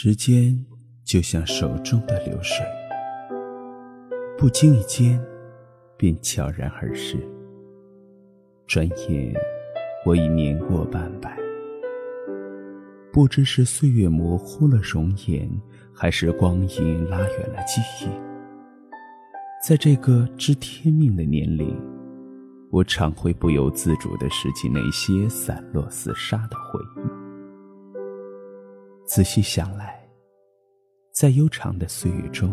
时间就像手中的流水，不经意间便悄然而逝。转眼，我已年过半百。不知是岁月模糊了容颜，还是光阴拉远了记忆。在这个知天命的年龄，我常会不由自主地拾起那些散落似沙的回忆。仔细想来，在悠长的岁月中，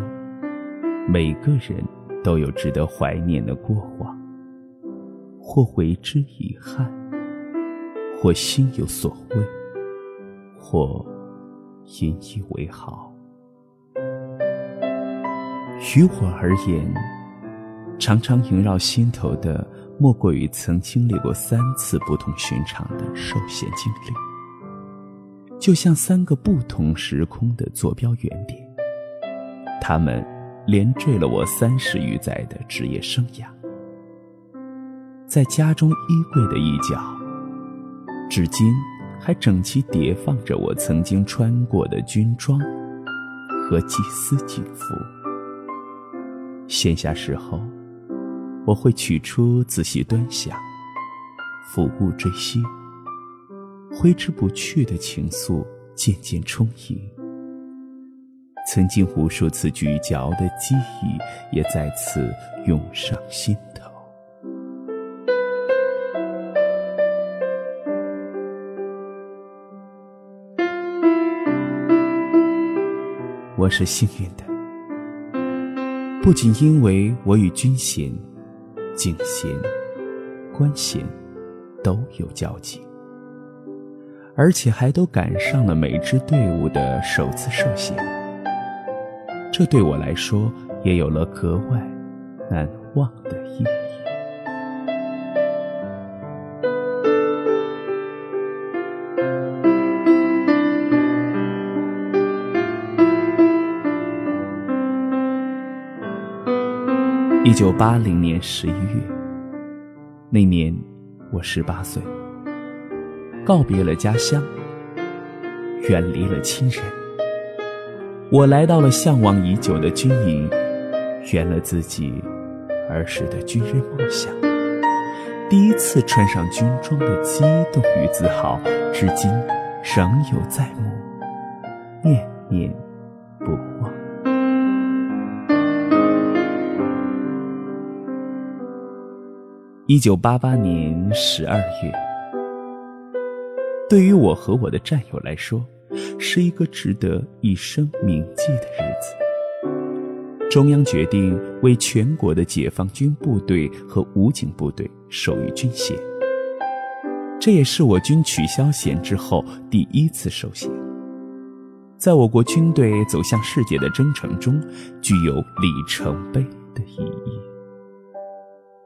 每个人都有值得怀念的过往，或为之遗憾，或心有所畏，或引以为豪。于我而言，常常萦绕心头的，莫过于曾经历过三次不同寻常的受险经历。就像三个不同时空的坐标原点，他们连缀了我三十余载的职业生涯。在家中衣柜的一角，至今还整齐叠放着我曾经穿过的军装和祭司警服。闲暇时候，我会取出仔细端详，抚物追昔。挥之不去的情愫渐渐充盈，曾经无数次咀嚼的记忆也再次涌上心头。我是幸运的，不仅因为我与军衔、警衔、官衔都有交集。而且还都赶上了每支队伍的首次受险，这对我来说也有了格外难忘的意义。一九八零年十一月，那年我十八岁。告别了家乡，远离了亲人，我来到了向往已久的军营，圆了自己儿时的军人梦想。第一次穿上军装的激动与自豪，至今仍有在目，念念不忘。一九八八年十二月。对于我和我的战友来说，是一个值得一生铭记的日子。中央决定为全国的解放军部队和武警部队授予军衔，这也是我军取消衔之后第一次受衔，在我国军队走向世界的征程中，具有里程碑的意义。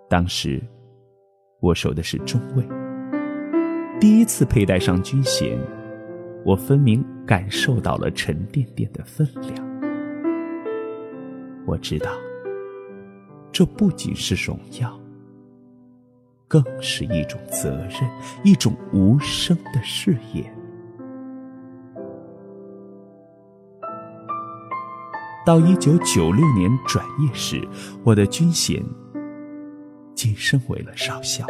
当时，我守的是中尉。第一次佩戴上军衔，我分明感受到了沉甸甸的分量。我知道，这不仅是荣耀，更是一种责任，一种无声的誓言。到一九九六年转业时，我的军衔晋升为了少校。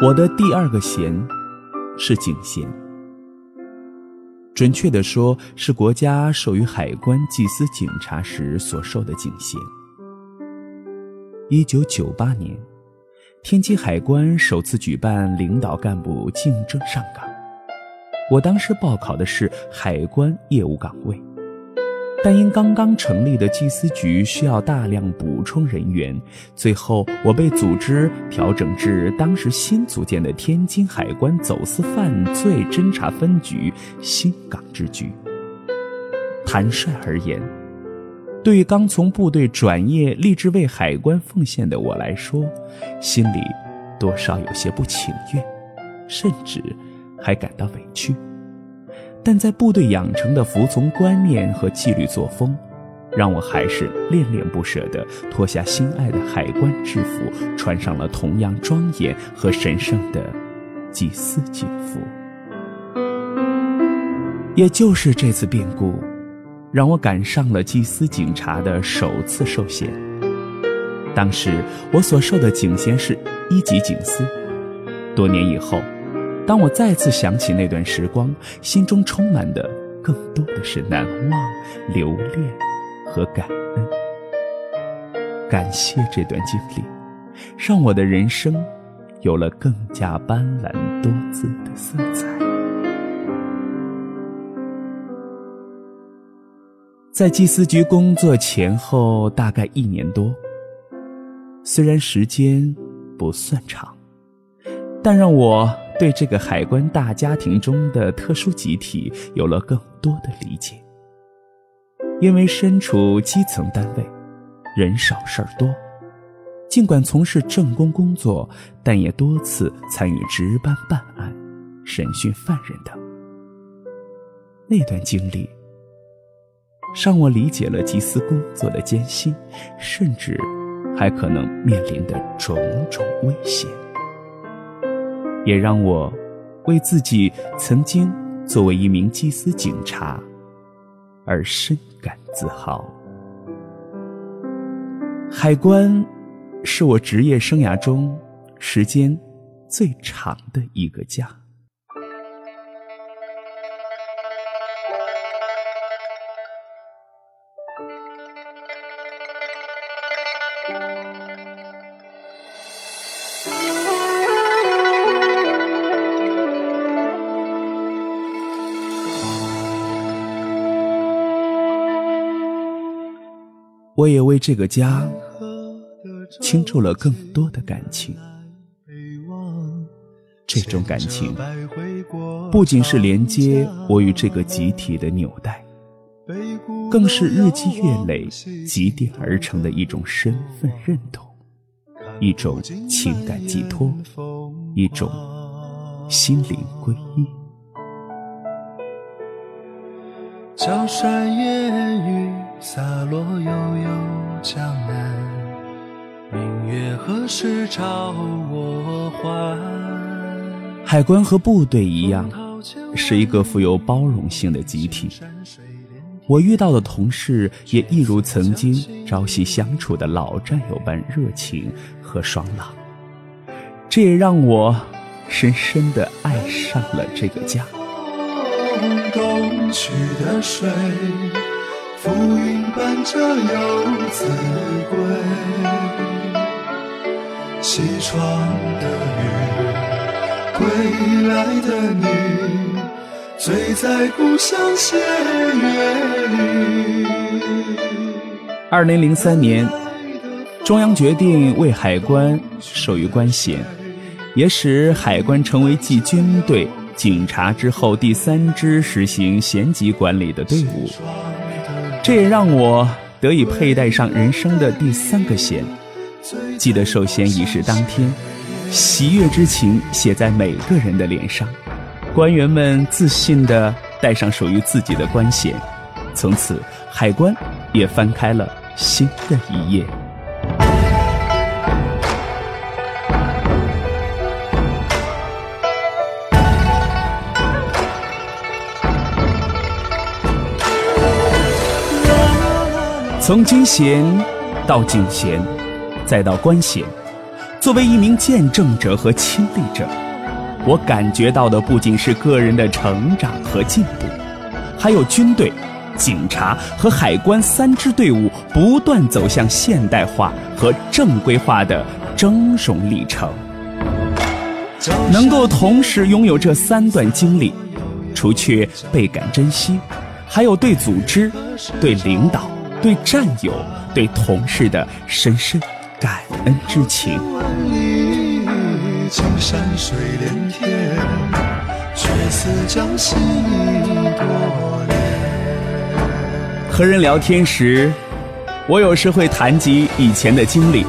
我的第二个衔是警衔，准确的说是国家授予海关缉私警察时所受的警衔。一九九八年，天津海关首次举办领导干部竞争上岗，我当时报考的是海关业务岗位。但因刚刚成立的缉私局需要大量补充人员，最后我被组织调整至当时新组建的天津海关走私犯罪侦查分局新港支局。坦率而言，对于刚从部队转业、立志为海关奉献的我来说，心里多少有些不情愿，甚至还感到委屈。但在部队养成的服从观念和纪律作风，让我还是恋恋不舍地脱下心爱的海关制服，穿上了同样庄严和神圣的祭司警服。也就是这次变故，让我赶上了祭司警察的首次受衔。当时我所受的警衔是一级警司。多年以后，当我再次想起那段时光，心中充满的更多的是难忘、留恋和感恩。感谢这段经历，让我的人生有了更加斑斓多姿的色彩。在祭司局工作前后大概一年多，虽然时间不算长。但让我对这个海关大家庭中的特殊集体有了更多的理解。因为身处基层单位，人少事儿多，尽管从事政工工作，但也多次参与值班办案、审讯犯人等。那段经历，让我理解了缉私工作的艰辛，甚至还可能面临的种种危险。也让我为自己曾经作为一名缉私警察而深感自豪。海关是我职业生涯中时间最长的一个家。我也为这个家倾注了更多的感情。这种感情不仅是连接我与这个集体的纽带，更是日积月累积淀而成的一种身份认同，一种情感寄托，一种心灵皈依。江山烟雨洒落悠悠江南，明月何时照我还？海关和部队一样，是一个富有包容性的集体。我遇到的同事也一如曾经朝夕相处的老战友般热情和爽朗，这也让我深深的爱上了这个家。东去的水，浮云伴着游子归。西窗的雨，归来的你，醉在故乡斜月里。二零零三年，中央决定为海关授予官衔，也使海关成为继军队。警察之后第三支实行衔级管理的队伍，这也让我得以佩戴上人生的第三个弦。记得授衔仪式当天，喜悦之情写在每个人的脸上，官员们自信地戴上属于自己的官衔，从此海关也翻开了新的一页。从军衔到警衔，再到官衔，作为一名见证者和亲历者，我感觉到的不仅是个人的成长和进步，还有军队、警察和海关三支队伍不断走向现代化和正规化的峥嵘历程。能够同时拥有这三段经历，除却倍感珍惜，还有对组织、对领导。对战友、对同事的深深感恩之情。和人聊天时，我有时会谈及以前的经历，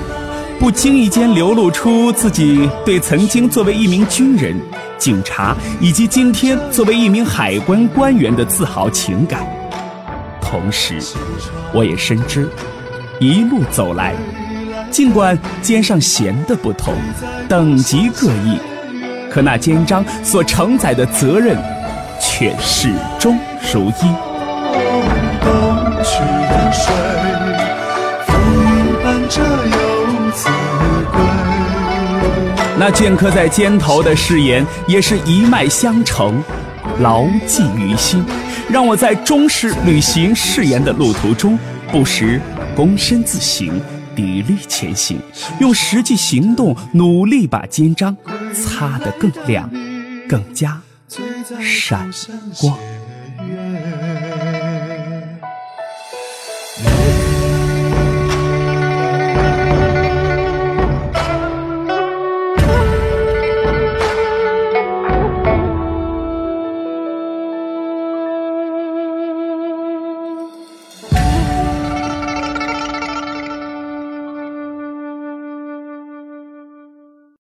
不经意间流露出自己对曾经作为一名军人警察以及今天作为一名海关官员的自豪情感。同时，我也深知，一路走来，尽管肩上衔的不同，等级各异，可那肩章所承载的责任，却始终如一。那镌刻在肩头的誓言，也是一脉相承，牢记于心，让我在忠实履行誓言的路途中，不时躬身自省，砥砺前行，用实际行动努力把肩章擦得更亮，更加闪光。